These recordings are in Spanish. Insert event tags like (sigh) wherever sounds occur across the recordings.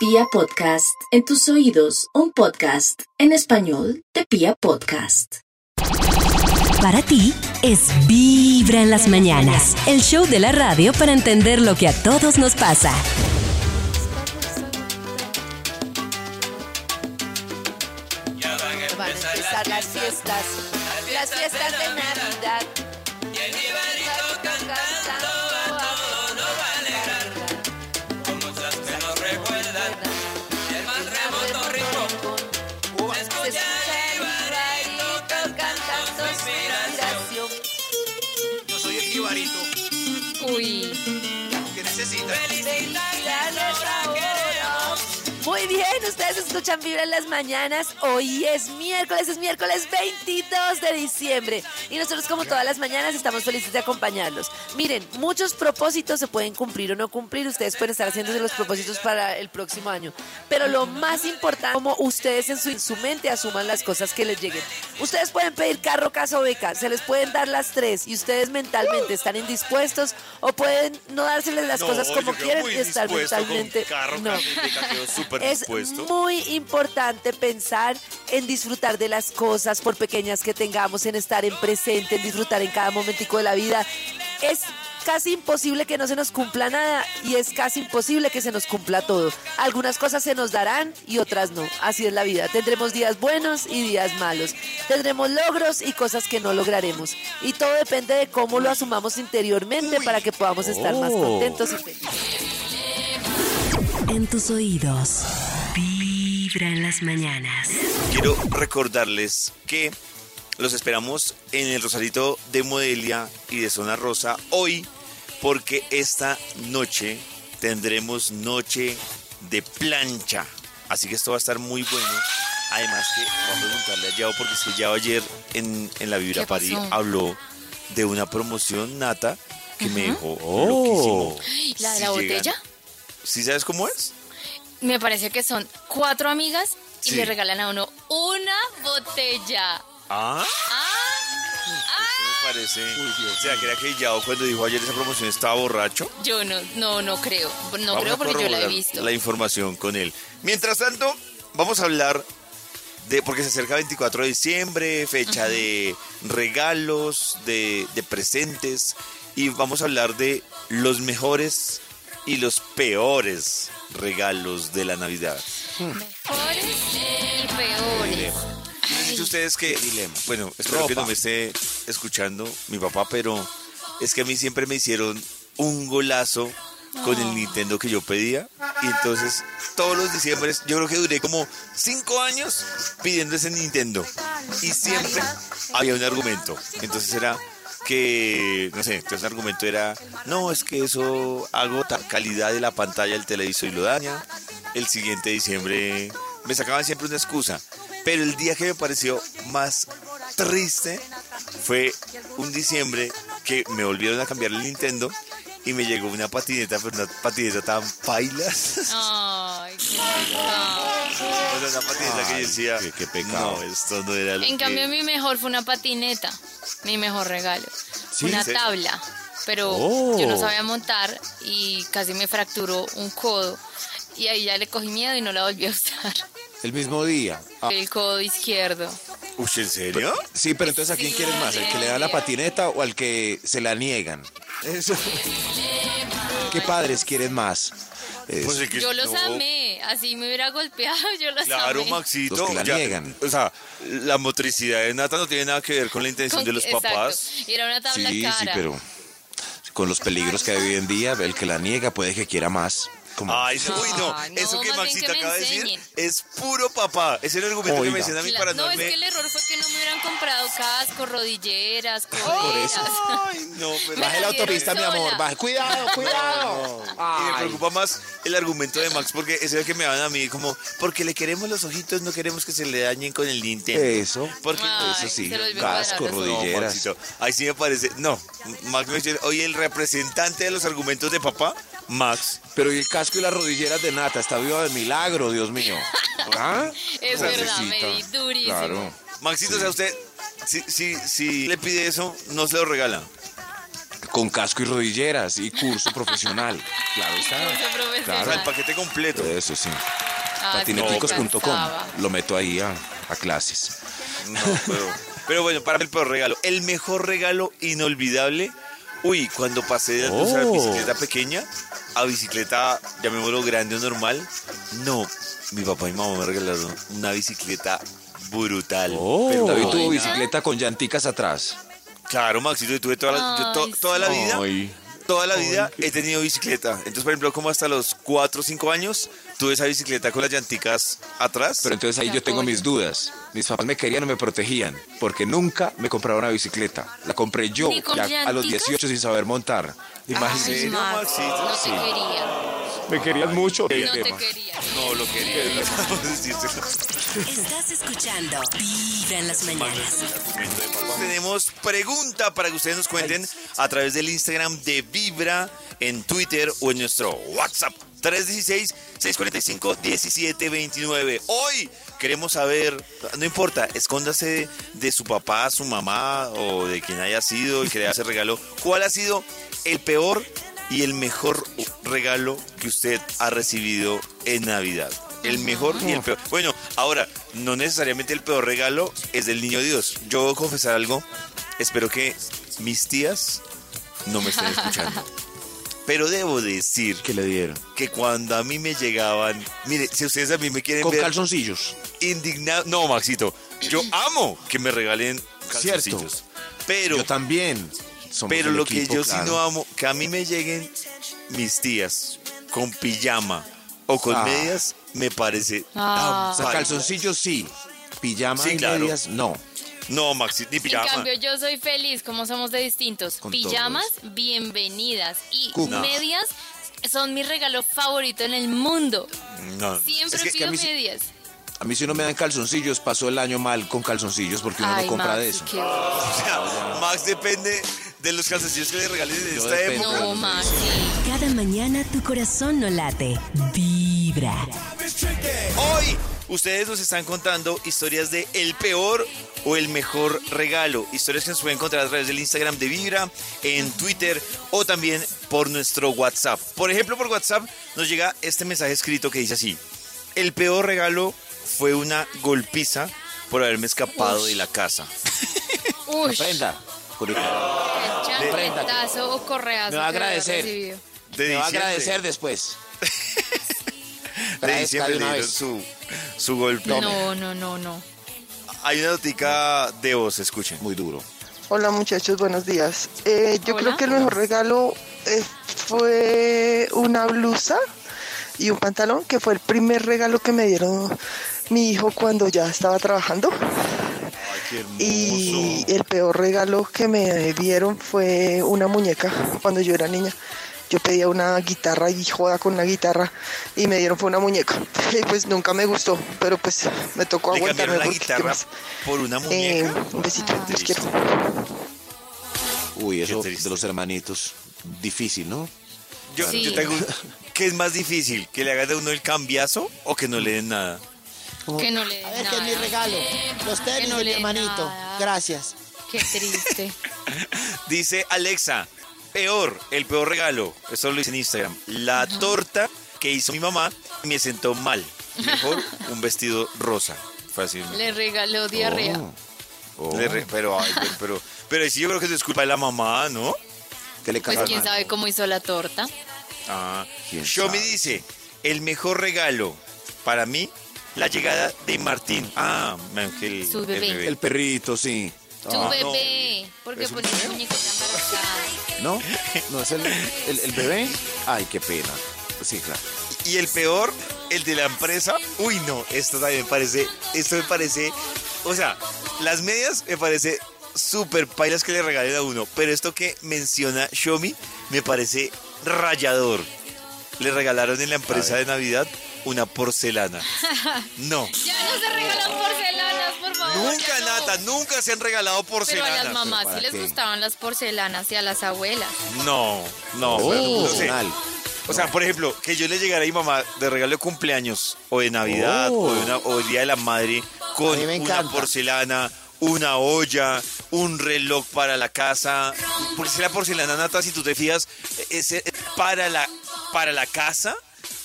Pia Podcast, en tus oídos, un podcast en español de Pia Podcast. Para ti es Vibra en las mañanas, el show de la radio para entender lo que a todos nos pasa. Van a empezar las fiestas, las fiestas de Navidad. Escuchan Vibra en las mañanas. Hoy es miércoles, es miércoles 22 de diciembre. Y nosotros, como todas las mañanas, estamos felices de acompañarlos. Miren, muchos propósitos se pueden cumplir o no cumplir. Ustedes pueden estar haciéndose los propósitos para el próximo año. Pero lo más importante, como ustedes en su, en su mente asuman las cosas que les lleguen. Ustedes pueden pedir carro, casa o beca. Se les pueden dar las tres. Y ustedes mentalmente están indispuestos o pueden no dárseles las cosas como quieren y estar mentalmente. no. Es muy importante pensar en disfrutar de las cosas, por pequeñas que tengamos, en estar en presente, en disfrutar en cada momentico de la vida. Es casi imposible que no se nos cumpla nada y es casi imposible que se nos cumpla todo. Algunas cosas se nos darán y otras no. Así es la vida. Tendremos días buenos y días malos. Tendremos logros y cosas que no lograremos. Y todo depende de cómo lo asumamos interiormente para que podamos estar más contentos y felices. En tus oídos, Vibra en las mañanas. Quiero recordarles que los esperamos en el Rosarito de Modelia y de Zona Rosa hoy, porque esta noche tendremos noche de plancha. Así que esto va a estar muy bueno. Además que vamos a preguntarle a Yao, porque es que Yao ayer en, en la Vibra ¿Qué París habló de una promoción nata que me dejó loquísimo. ¿la de Si la llegan- botella? ¿Sí sabes cómo es? Me parece que son cuatro amigas y Sí. le regalan a uno una botella. Ah. Ah, me parece. o sea, que era que Yao cuando dijo ayer esa promoción estaba borracho. yo no, no, no creo. No Vamos creo porque yo la he visto. La información con él. Mientras tanto, vamos a hablar de. Porque se acerca 24 de diciembre, fecha de regalos, de, de presentes. Y vamos a hablar de los mejores y los peores regalos de la Navidad. Mejores y peores. Dicen ustedes que, bueno, espero que no me esté escuchando mi papá, pero es que a mí siempre me hicieron un golazo con el Nintendo que yo pedía. Y entonces, todos los diciembres, yo creo que duré como cinco años pidiendo ese Nintendo. Y siempre había un argumento. Entonces era que, no sé, entonces el argumento era, no, es que eso agota calidad de la pantalla del televisor y lo daña. El siguiente diciembre me sacaban siempre una excusa. Pero el día que me pareció más triste fue un diciembre que me volvieron a cambiar el Nintendo y me llegó una patineta, pero una patineta tan pailas. (laughs) Ay, qué pecado. O sea, una patineta que yo decía, qué- qué pecado. no, esto no era lo En que... cambio, mi mejor fue una patineta. Mi mejor regalo. Una ¿Sí? tabla. Pero Oh. yo no sabía montar y casi me fracturó un codo. Y ahí ya le cogí miedo y no la volví a usar. El mismo día. Ah, El codo izquierdo. Uy, ¿en serio? sí, pero entonces ¿a quién quieres más? ¿El que le da la patineta o al que se la niegan? Eso. ¿Qué padres quieren más? Es- Pues es que Yo los no. amé. Así me hubiera golpeado, (laughs) yo los Claro, amé. Maxito. Los que la ya- niegan. O sea, la motricidad de Nata no tiene nada que ver con la intención Con- de los exacto. papás. Era una tabla sí, cara. sí, pero con los peligros que hay hoy en día, el que la niega puede que quiera más. Como, Ay, eso- uy, no, no, eso que me acaba de decir es puro papá. Ese era el argumento que me decían a mí para no no, es que el error fue que no me hubieran comprado casco, rodilleras, por coderas. eso. Ay, no, (laughs) pero... Baje la autopista, mi amor. Baje. Cuidado, cuidado. Y me preocupa más el argumento de Max porque ese es el que me daban a mí como porque le queremos los ojitos, no queremos que se le dañen con el Nintendo. Eso. Porque Ay, Eso sí, casco. No, rodilleras. Maxito, ahí sí me parece. No, Max me dice, oye, el representante de los argumentos de papá, Max. Pero y el casco y las rodilleras de nata, está vivo de milagro, Dios mío. (laughs) ¿Ah? Es verdad, me durísimo. Claro. Maxito, o sea, usted, si, si, si le pide eso, no se lo regala. Con casco y rodilleras y curso (laughs) profesional. Claro está. Curso profesional. O sea, el Claro. paquete completo. Eso sí. Ah, Patineticos.com. Lo meto ahí a, a clases. No, pero, pero bueno, para el peor regalo. El mejor regalo inolvidable. Uy, cuando pasé de usar Oh. bicicleta pequeña a bicicleta, llamémoslo grande o normal. No, mi papá y mamá me regalaron una bicicleta brutal. pero David tuvo bicicleta con llanticas atrás. Claro, Maxito, yo tuve toda la, yo to- Ay, toda la vida. Ay. Toda la vida he tenido bicicleta. Entonces, por ejemplo, como hasta los 4 o 5 años, tuve esa bicicleta con las llanticas atrás. Pero entonces ahí yo tengo mis dudas. Mis papás me querían o me protegían, porque nunca me compraron una bicicleta. La compré yo ¿Ni con ya a los llanticas? 18 sin saber montar. Max, Maxito? no te Sí. quería. me querían mucho. No te quería. no lo quería. (laughs) Estás escuchando Vibra en las mañanas. Tenemos pregunta para que ustedes nos cuenten a través del Instagram de Vibra, en Twitter o en nuestro WhatsApp 316-645-1729. Hoy queremos saber, no importa, escóndase de su papá, su mamá o de quien haya sido el que le hace regalo, ¿cuál ha sido el peor y el mejor regalo que usted ha recibido en Navidad? El mejor y el peor. Bueno, ahora, no necesariamente el peor regalo es del niño Dios. Yo voy a confesar algo. Espero que mis tías no me estén escuchando. (laughs) Pero debo decir ¿Qué le dieron? que cuando a mí me llegaban, mire, si ustedes a mí me quieren Con ver calzoncillos. indignado, no, Maxito, yo amo que me regalen Cierto. calzoncillos. Pero Yo también. Somos pero lo que yo sí no amo, que a mí me lleguen mis tías con pijama o con Ah. medias, me parece Ah. O sea, calzoncillos sí. Pijama Sí, y claro. medias no. No, Maxi, ni (laughs) En pijama. cambio, yo soy feliz, como somos de distintos. Con Pijamas, bienvenidas. Y medias son mi regalo favorito en el mundo. No. Siempre Es que- es que pido a mí sí- medias. A mí si no me dan calzoncillos, pasó el año mal con calzoncillos porque uno Ay, no compra de eso. qué- (laughs) O sea, Max depende de los calzoncillos que le regalen en esta época. No, Maxi. Cada mañana tu corazón no late. Vibra. Hoy ustedes nos están contando historias de el peor o el mejor regalo. Historias que nos pueden encontrar a través del Instagram de Vibra, en Twitter o también por nuestro WhatsApp. Por ejemplo, por WhatsApp nos llega este mensaje escrito que dice así. El peor regalo fue una golpiza por haberme escapado de la casa. Uy, Prenda. chancletazo o correazo. Me va a agradecer. De Me va a agradecer después. (laughs) De diciembre le dieron su, su golpe. No, no, no, no. Hay una notica de voz, escuchen. Muy duro. Hola muchachos, buenos días. Eh, yo Hola. creo que el mejor regalo eh, fue una blusa y un pantalón, que fue el primer regalo que me dieron mi hijo cuando ya estaba trabajando. Ay, qué hermoso. Y el peor regalo que me dieron fue una muñeca cuando yo era niña. Yo pedía una guitarra y joda con una guitarra y me dieron fue una muñeca. (laughs) Y pues nunca me gustó, pero pues me tocó Le aguantarme. la por una Eh, muñeca. un besito, Ah. los quiero. Uy, eso triste. de los hermanitos. Difícil, ¿no? Yo, Sí. yo te hago- ¿Qué es más difícil? ¿Que le hagas de uno el cambiazo o que no le den nada? Que no le A den ver, que es mi nada. regalo. Los tenis no de mi hermanito. nada. Gracias. Qué triste. (laughs) Dice Alexa, peor, el peor regalo. Eso lo dice en Instagram. La torta que hizo mi mamá me sentó mal. Mejor (laughs) un vestido rosa. Fácil. Le regaló diarrea. Oh. Le re- pero, ay, pero, pero, pero sí yo creo que es culpa de la mamá, ¿no? ¿Qué le Pues quién mal? sabe cómo hizo la torta. Ah, ¿Quién Shomi sabe? dice, el mejor regalo para mí, la llegada de Martín. Ah, Ángel. Su bebé. El perrito, sí. Tu Ah, bebé. Porque ¿Es un pones bebé? muñequita embarazada. ¿No? ¿No es el, el, el bebé? Ay, qué pena. Sí, claro. Y el peor, el de la empresa. Uy, no, esto también me parece, esto me parece, o sea, las medias me parece súper pailas que le regalen a uno, pero esto que menciona Shomi me parece rayador. Le regalaron en la empresa de Navidad una porcelana. (laughs) No. Ya no se regalan porcelanas, por favor. Nunca, no. Nata, nunca se han regalado Pero a las mamás ¿para sí les qué? gustaban las porcelanas y a las abuelas. No, no, Oh, bueno, no sé. O sea, por ejemplo, que yo le llegara a mi mamá de regalo de cumpleaños o de Navidad Oh. o, de una- o el Día de la Madre con una porcelana, una olla, un reloj para la casa. Porque si la porcelana nata, si tú te fijas, es es para la, para la casa,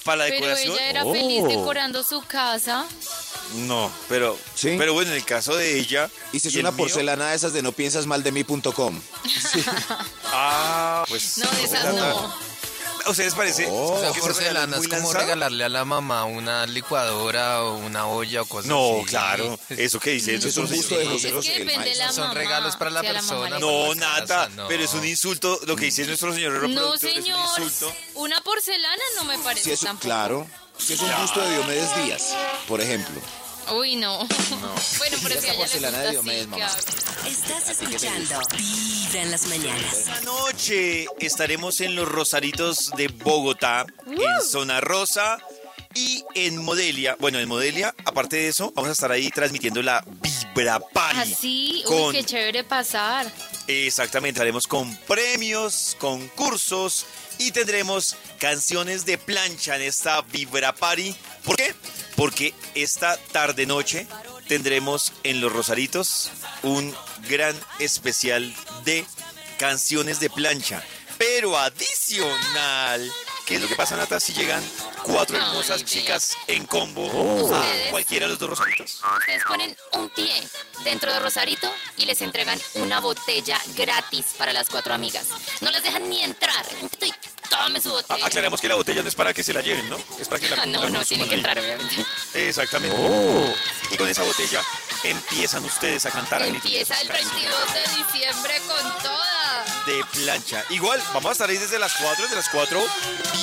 para la Pero decoración. ella era Oh. feliz decorando su casa. No, pero, Sí. pero bueno, en el caso de ella. Y si es el una mío- porcelana de esas de no piensas mal de mí.com. (laughs) Ah, pues. No, de esas no. ¿A ustedes parece? Oh. O sea, porcelana es como regalarle a la mamá una licuadora o una olla o cosas No, así. claro. Eso que dice. Eso es un gusto de José José. el la maestro. Son regalos para la si persona, le no, No, nada, no. pero es un insulto. Lo que dice nuestro señor No, reproductor es un señor. insulto. Una porcelana no me parece eso, tampoco. claro. Si es un gusto de Diomedes Díaz, por ejemplo. Uy, no. (laughs) Bueno, pero Esa si a ella le porcelana de gusta Diomedes, mamá. Estás escuchando Vibra en las mañanas. Esta noche estaremos en los Rosaritos de Bogotá, en Zona Rosa y en Modelia. Bueno, en Modelia, aparte de eso, vamos a estar ahí transmitiendo la Vibra Party. Así, uy, Con- qué chévere pasar. Exactamente, haremos con premios, concursos y tendremos canciones de plancha en esta Vibra Party. ¿Por qué? Porque esta tarde noche tendremos en Los Rosaritos un gran especial de canciones de plancha. Pero adicional, ¿qué es lo que pasa, Nata? Si llegan cuatro hermosas chicas en combo a cualquiera de los dos Rosaritos. Ustedes ponen un pie dentro de Rosarito y les entregan una botella gratis para las cuatro amigas. No les dejan ni entrar. Tome su A- botella. Aclaremos que la botella no es para que se la lleven, ¿no? Es para que la Ah, (laughs) no, no, tienen que entrar, obviamente. Exactamente. Oh. Y con esa botella empiezan ustedes a cantar Empieza el 22 de diciembre con toda. de plancha. Igual, vamos a estar ahí desde las 4, desde las 4.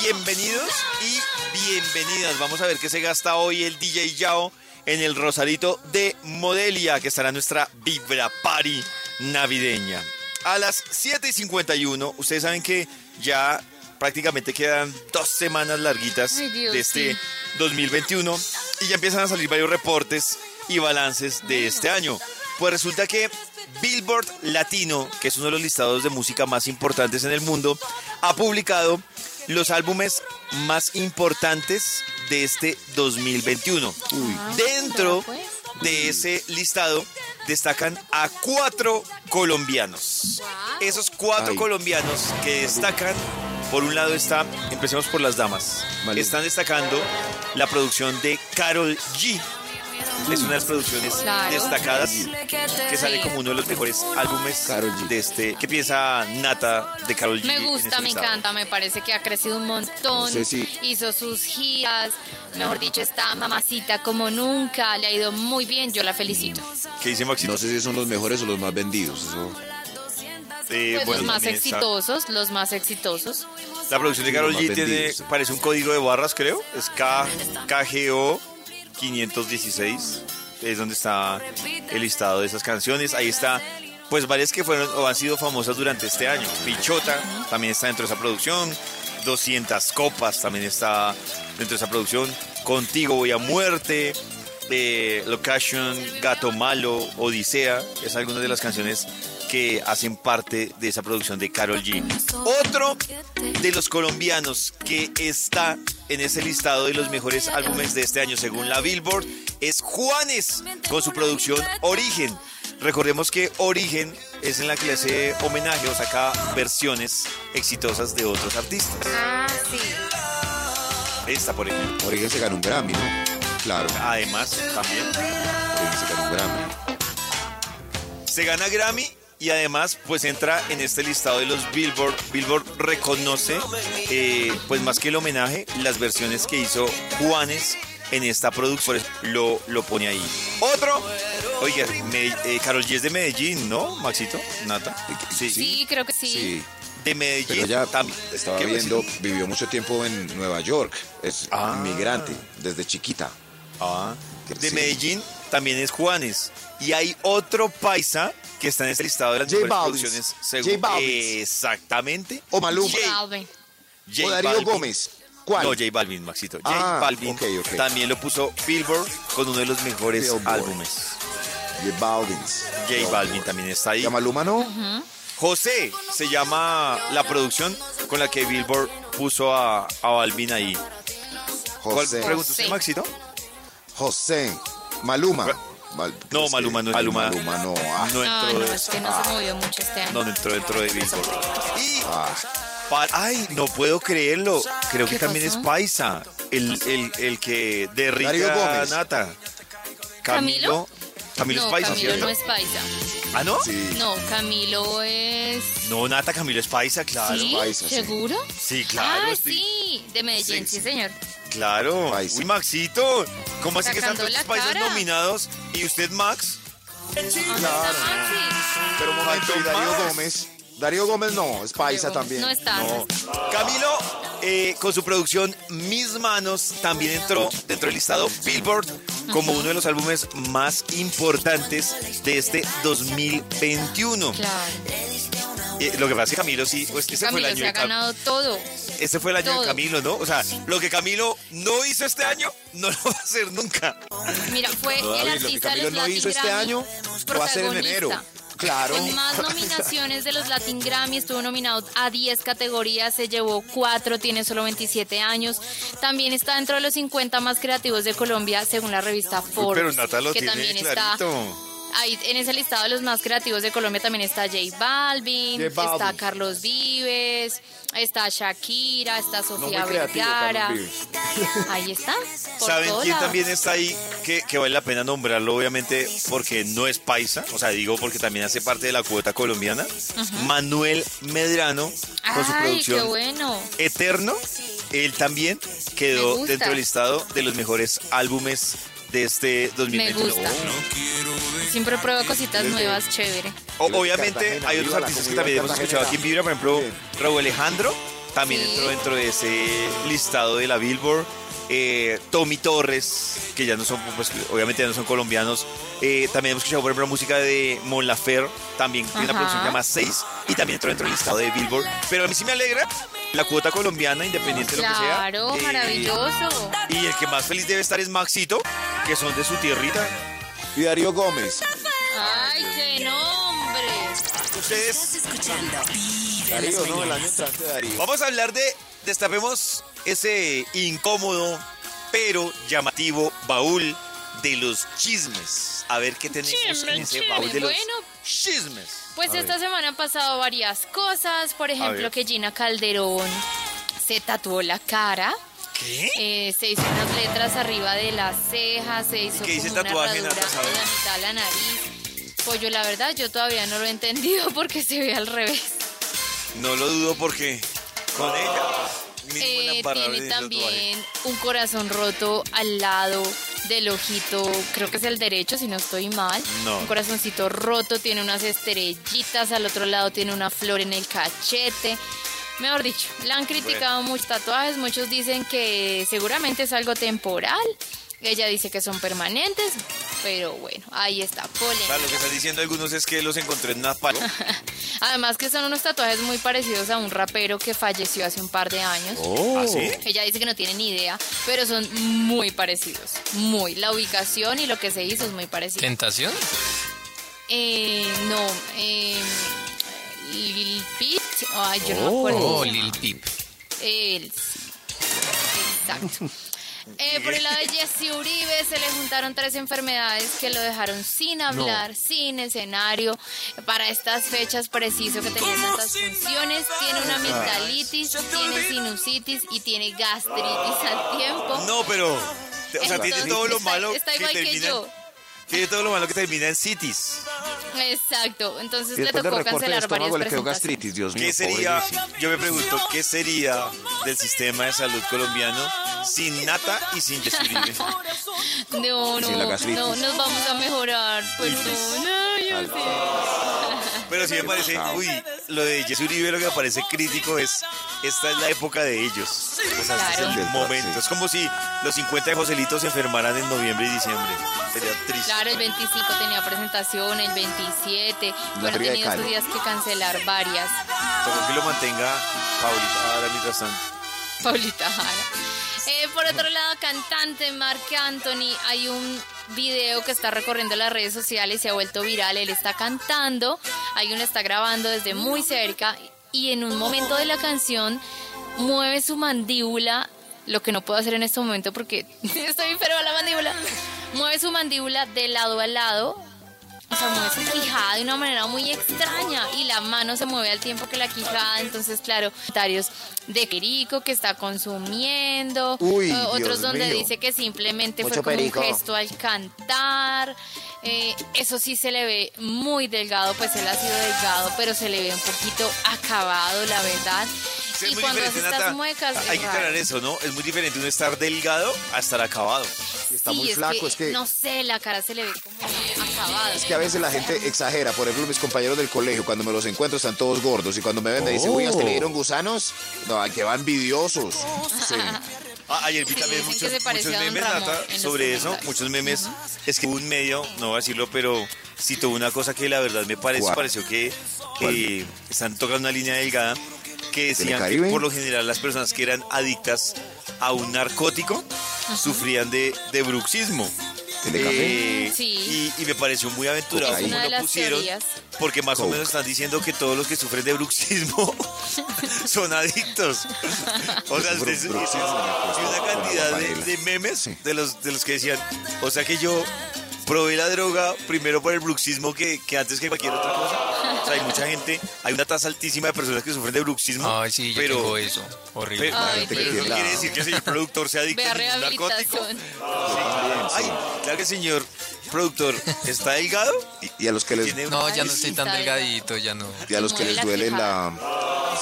Bienvenidos y bienvenidas. Vamos a ver qué se gasta hoy el DJ Yao en el Rosarito de Modelia, que estará nuestra Vibra Party navideña. A las 7 y 51, ustedes saben que ya prácticamente quedan dos semanas larguitas Ay, Dios, de este sí. 2021 y ya empiezan a salir varios reportes y balances de este año. Pues resulta que Billboard Latino, que es uno de los listados de música más importantes en el mundo, ha publicado los álbumes más importantes de este 2021. Dentro pues. de ese listado destacan a cuatro colombianos. Esos cuatro Ay. colombianos que destacan, por un lado está, empecemos por las damas, están destacando la producción de Carol G. Es una de las producciones Claro. destacadas que sale como uno de los mejores álbumes Karol G. de este. ¿Qué piensa Nata de Carol G? Me en gusta, este me encanta, me parece que ha crecido un montón. No sé si- Hizo sus giras, mejor dicho, está mamacita como nunca, le ha ido muy bien, yo la felicito. ¿Qué dice Maxito? No sé si son los mejores o los más vendidos. Eso. Eh, Pues bueno, los más está- exitosos, los más exitosos. La producción de Carol G tiene, parece un código de barras, creo. Es K, KGO 516. Es donde está el listado de esas canciones. Ahí está, pues varias que fueron o han sido famosas durante este año. Pichota también está dentro de esa producción. 200 copas también está dentro de esa producción. Contigo voy a muerte. eh, Location, Gato Malo, Odisea. Es algunas de las canciones que hacen parte de esa producción de Carol G. Otro de los colombianos que está en ese listado de los mejores álbumes de este año según la Billboard es Juanes con su producción Origen. Recordemos que Origen es en la que le hace homenaje o saca versiones exitosas de otros artistas. Ah, sí. Esta, por ejemplo. Origen se ganó un Grammy, ¿no? Claro. Además, también Origen se ganó un Grammy. se gana Grammy y además pues entra en este listado de los Billboard. Billboard reconoce, eh, pues más que el homenaje, las versiones que hizo Juanes en esta producción. Lo, lo pone ahí. Otro, oiga, Me- eh, Karol G es de Medellín, ¿no, Maxito? Nata. Sí, Sí, creo que sí. Sí. De Medellín. Pero ya también. estaba ¿Qué, viendo, vivió mucho tiempo en Nueva York. Es Ah. inmigrante desde chiquita. Ah, de Sí. Medellín también es Juanes. Y hay otro paisa que está en este listado de las J mejores Balvin. producciones. J Según, Balvin. Exactamente. O Maluma. J- Balvin. J o Darío Balvin. Gómez. ¿Cuál? No, J Balvin, Maxito. J Ah, Balvin también lo puso Billboard con uno de los mejores Billboard. álbumes. J Balvins. J Balvin también está ahí. ¿Y a Maluma no? José se llama la producción con la que Billboard puso a, a Balvin ahí. ¿Cuál José. pregunta usted, José. Maxito? José. Maluma. Mal- No, es Maluma no es Maluma. Maluma no. ah, No No, entró, no, de- es que no se movió mucho este año. no, no entró dentro de Billboard. Y ah. pa- ay, no puedo creerlo. Creo que ¿Qué también pasó? es paisa. El, el, el que derrita Darío a Gómez. Nata. ¿Camilo? Camilo no, es paisa, Camilo ¿cierto? no es paisa. ¿Ah, no? Sí. No, Camilo es... No, Nata, Camilo es paisa, claro. ¿Sí? paisa. ¿Seguro? Sí, claro. ah, estoy- sí, de Medellín, Sí, sí, sí. señor. Claro. Paisa. Uy, Maxito. ¿Cómo así que están todos los paisas cara. nominados? ¿Y usted, Max? ¿Dónde está Maxi? Pero un momento, y Darío. Gómez. Darío Gómez no, es paisa también. No está. No. Camilo, eh, con su producción Mis Manos, también entró dentro del listado Billboard como uno de los álbumes más importantes de este 2021. Claro. Eh, lo que pasa es que Camilo sí, pues este fue el Camilo año se ha ganado todo. Este fue el año de. Camilo, ¿no? O sea, lo que Camilo no hizo este año, no lo va a hacer nunca. Mira, fue No, el David, lo que artista Camilo no hizo este año lo va a hacer en enero. Claro. Con más nominaciones de los Latin Grammy, estuvo nominado a 10 categorías, se llevó 4, tiene solo 27 años. También está dentro de los 50 más creativos de Colombia, según la revista Forbes. Pero Nata lo que tiene también clarito. está Ahí en ese listado de los más creativos de Colombia también está J Balvin, J Balvin. está Carlos Vives, está Shakira, está No Sofía creativo, Vergara. Ahí está. por ¿Saben quién también está ahí que, que vale la pena nombrarlo, obviamente, porque no es paisa? O sea, digo porque también hace parte de la cuota colombiana. Manuel Medrano, con su Ay, qué producción bueno. Eterno. Él también quedó dentro del listado de los mejores álbumes de este Me 2021. gusta. Siempre prueba cositas nuevas, chévere. O- obviamente Cartagena, hay otros artistas que también hemos escuchado aquí en Vibra, por ejemplo. Raúl Alejandro también Sí. entró dentro de ese listado de la Billboard. Eh, Tommy Torres, que ya no son, pues, obviamente ya no son colombianos. Eh, también hemos escuchado, por ejemplo, música de Mon Lafer, también tiene una producción que se llama 6 y también entró dentro del listado de Billboard. Pero a mí sí me alegra la cuota colombiana, independiente de lo que sea. Claro, Eh, maravilloso. Y el que más feliz debe estar es Maxito, que son de su tierrita. Y Darío Gómez. Ay, qué nombre. Ustedes Escuchando Darío, no, el año entrante Darío. Vamos a hablar de, destapemos ese incómodo pero llamativo baúl de los chismes. A ver qué tenemos Chisme, en ese chisme, baúl de los bueno. chismes. Pues A esta semana han pasado varias cosas. Por ejemplo, que Gina Calderón se tatuó la cara. ¿Qué? eh, se hizo unas letras arriba de las cejas, se hizo qué como tatuaje, una en la mitad de la nariz. Pues yo la verdad, yo todavía no lo he entendido (laughs) porque se ve al revés. No lo dudo porque con ella Eh, tiene también un corazón roto al lado del ojito, creo que es el derecho, si no estoy mal. No. Un corazoncito roto, tiene unas estrellitas, al otro lado tiene una flor en el cachete. Mejor dicho, la han criticado muchos tatuajes, muchos dicen que seguramente es algo temporal. Ella dice que son permanentes, pero bueno, ahí está, polémica. lo que están diciendo algunos es que los encontré en una. (laughs) Además que son unos tatuajes muy parecidos a un rapero que falleció hace un par de años. Oh. ¿Ah, sí? Ella dice que no tiene ni idea, pero son muy parecidos. Muy. La ubicación y lo que se hizo es muy parecido. ¿Tentación? Eh, no, eh, Lil Peep. Ay, yo no me acuerdo. Oh, llama. Lil Peep. Sí. Exacto. (laughs) Eh, por el lado de Jesse Uribe se le juntaron tres enfermedades que lo dejaron sin hablar, sin escenario. Para estas fechas preciso que tenía tantas funciones, tiene una amigdalitis, tiene sinusitis y tiene gastritis al tiempo. No, pero o sea, tiene todo lo está- malo está que igual que termina yo. tiene todo lo malo que termina en cities. Exacto. Entonces le tocó cancelar varias estómago le quedó gastritis, Dios mío. ¿Qué sería, pobrecito. yo me pregunto, qué sería del sistema de salud colombiano sin Nata y sin Jessy Uribe? No, no, Sin la gastritis. no, nos vamos a mejorar. Perdón. Ay, yo sé. Pero sí me parece, uy, lo de Jessy Uribe lo que me parece crítico es, esta es la época de ellos. O sea, este es el momento. Es como si los 50 de Joselitos se enfermaran en noviembre y diciembre. Sería triste. Claro, el 25 tenía presentación, el 27. Bueno, tenía estos días que cancelar varias. Como que lo mantenga Paulita ahora mientras tanto. Paulita Jara. Eh, por otro lado, cantante Mark Anthony, hay un video que está recorriendo las redes sociales y se ha vuelto viral. Él está cantando, alguien lo está grabando desde muy cerca y en un momento de la canción mueve su mandíbula, lo que no puedo hacer en este momento porque (laughs) estoy enferma la mandíbula. mueve su mandíbula de lado a lado. O sea, mueve su quijada de una manera muy extraña y la mano se mueve al tiempo que la quijada. Entonces, claro, comentarios de perico que está consumiendo, Uy, otros Dios donde mío. dice que simplemente Mucho fue como perico. un gesto al cantar. Eh, eso sí se le ve muy delgado, pues él ha sido delgado, pero se le ve un poquito acabado, la verdad. Sí, es y muy diferente, estas Nata. muecas, Hay que aclarar eso, ¿no? Es muy diferente uno estar delgado a estar acabado. Está Sí, muy es flaco, que, es que... No sé, la cara se le ve como acabada. Es que a veces la gente exagera. Por ejemplo, mis compañeros del colegio, cuando me los encuentro, están todos gordos. Y cuando me ven, me dicen, uy, ¿hasta le dieron gusanos? No, que van envidiosos. Sí. Ah, ayer vi también muchos, memes, Ramón Nata, sobre eso, muchos memes. Es que hubo un medio, no voy a decirlo, pero citó una cosa que la verdad me pareció, ¿Cuál? pareció que, que están tocando una línea delgada que decían que por lo general las personas que eran adictas a un narcótico sufrían de, de bruxismo. Eh, Sí. y, y me pareció muy aventurado como lo pusieron, teorías. porque más o menos están diciendo que todos los que sufren de bruxismo (laughs) son adictos. O sea, Bru- bruxismo, una cantidad de, memes Sí. de los de los que decían, o sea que yo probé la droga primero por el bruxismo que, que antes que cualquier otra cosa. O sea, hay mucha gente, hay una tasa altísima de personas que sufren de bruxismo. Ay, sí, yo pero, tengo eso. Horrible. pero, Ay, pero eso no quiere decir que el señor productor sea adicto a ningún narcótico. rehabilitación. Ay, claro que el señor productor está delgado. Y, y a los que les, No, ya no estoy tan delgadito, ya no. y a los que les duele la,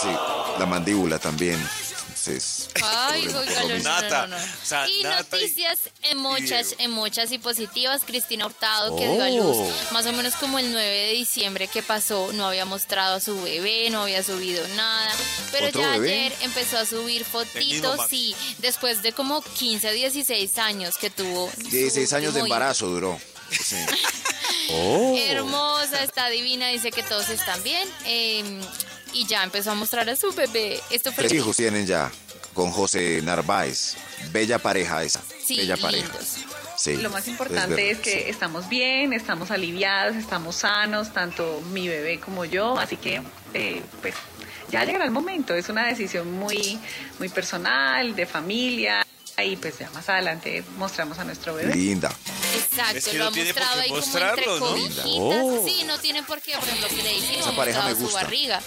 sí, la mandíbula también. Ay, por- oiga, por lo no, mismo. no, Nata, no, no. o sea, y Nata y- noticias en muchas, en muchas y positivas. Cristina Hurtado, que dio a luz más o menos como el 9 de diciembre que pasó, no había mostrado a su bebé, no había subido nada. Pero ¿Otro ya bebé? ayer empezó a subir fotitos, sí, después de como 15, 16 años que tuvo. su 16 años de hijo. embarazo duró. Sí. (laughs) Hermosa, está divina, dice que todos están bien. eh, y ya empezó a mostrar a su bebé. Esto fue Tres hijos tienen ya con José Narváez. Bella pareja esa. Sí, Bella pareja. Sí, Lo más importante es, verdad, que sí. estamos bien, estamos aliviados, estamos sanos, tanto mi bebé como yo, así que eh, pues ya llegará el momento, es una decisión muy, muy personal, de familia, y pues ya más adelante mostramos a nuestro bebé. Linda. Exacto, Es que lo no ha tiene por mostrado qué ahí como entre ¿no? Sí, no tiene por qué, por ejemplo, su gusta. barriga.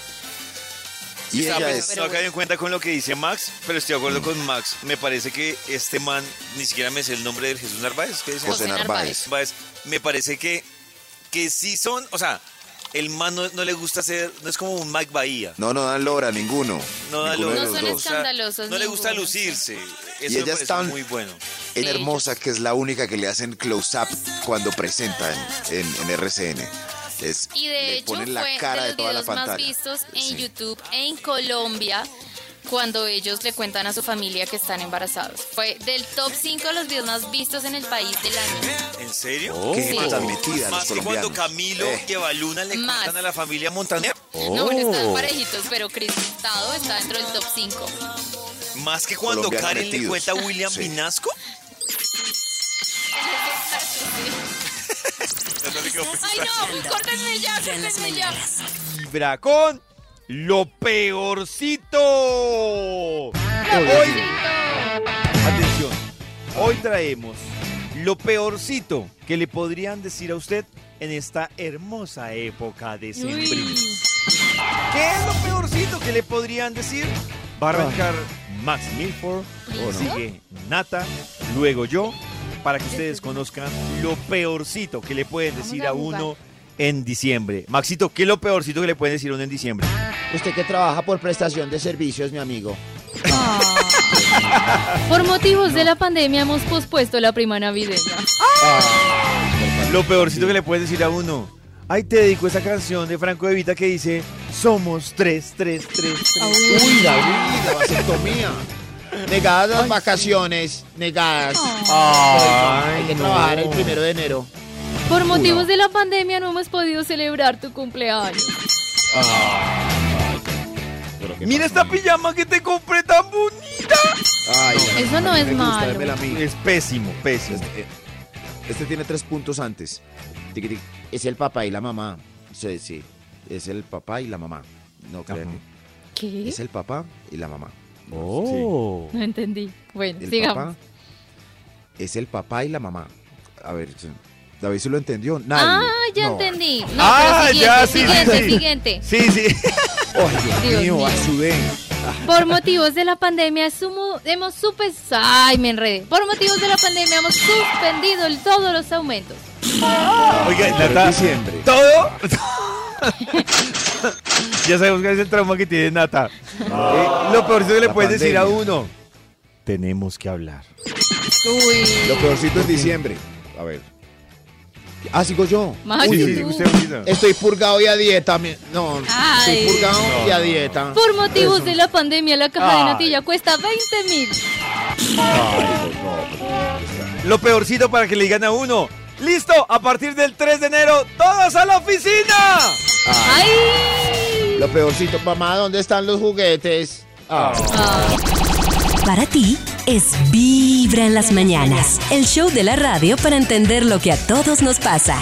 Y Estaba ella pensando, es. no caí en cuenta con lo que dice Max, pero estoy de acuerdo con Max. Me parece que este man, ni siquiera me sé el nombre del Jesús Narváez. ¿qué dice? José Narváez. Narváez. Me parece que, que sí son, o sea, el man no, no le gusta ser, no es como un Mike Bahía. No, no dan lora ninguno. No, da ninguno lo- de No los son dos. o sea, escandalosos no le gusta lucirse. Y Eso me ella es tan- muy bueno. Es Sí, hermosa que es la única que le hacen close-up cuando presenta en, en- en RCN. Es, Y de le hecho ponen la fue cara de de, los la videos más vistos en Sí. YouTube en Colombia cuando ellos le cuentan a su familia que están embarazados. Fue del top 5 de los videos más vistos en el país del año. ¿En serio? Qué gente Sí. tan metida los Más que cuando. Camilo Eh. y Evaluna le Más. cuentan a la familia Montaner. No, bueno, Oh. están parejitos, pero Cris Hurtado está dentro del top 5. Más que cuando Karen le metidos. cuenta a William Sí. (laughs) Ay, no, córtenme ya, córtenme ya. Vibra con lo peorcito. Hoy, atención, hoy traemos lo peorcito que le podrían decir a usted en esta hermosa época de sembrina. ¿Qué es lo peorcito que le podrían decir? Va a arrancar Max Milford, sigue Nata, luego yo, para que ustedes conozcan lo peorcito que le pueden decir a uno en diciembre. Maxito, ¿qué es lo peorcito que le pueden decir a uno en diciembre? Usted que trabaja por prestación de servicios, mi amigo. Por motivos de la pandemia hemos pospuesto la prima navideña. Lo peorcito que le pueden decir a uno. Ay, te dedico esa canción de Franco De Vita que dice Somos tres, tres, tres, tres. Uy, David, la vasectomía. Negadas las vacaciones, negadas. Ay, Hay que no. trabajar el primero de enero. Por motivos de la pandemia no hemos podido celebrar tu cumpleaños. Mira esta pijama que te compré tan bonita. Ay, Eso no es malo. Es pésimo, pésimo. Este, este tiene tres puntos antes. Es el papá y la mamá. Sí, sí. Es el papá y la mamá. No crean. ¿Qué? Es el papá y la mamá. Oh. No entendí. Bueno, El sigamos. papá es el papá y la mamá. A ver, David se lo entendió. Nadie. Ah, ya No. entendí. No, Ah, ya, siguiente, sí, siguiente, sí. siguiente. Sí, sí. (laughs) Ay, Dios, Dios mío, mío. Azudé. Por motivos de la pandemia sumo- hemos supe- Ay, me enredé. Por motivos de la pandemia hemos suspendido el- todos los aumentos. Oiga, Nata, diciembre. ¿todo? (laughs) (laughs) ya sabemos que es el trauma que tiene Nata. Eh, lo peorcito que le La puedes decir a pandemia. uno. Tenemos que hablar. Uy. Lo peorcito es diciembre. A ver. Ah, sigo yo. Max, Sí, ¿y sí, tú? usted, usted. Estoy purgado y a dieta. mi- No, Ay. estoy purgado y a dieta. Por motivos de la pandemia, la caja de Ay. natilla cuesta 20 mil. Lo peorcito para que le digan a uno. Listo, a partir del 3 de enero, todos a la oficina. ¡Ay! Lo peorcito, mamá, ¿dónde están los juguetes? Ah. Para ti es Vibra en las mañanas, el show de la radio para entender lo que a todos nos pasa.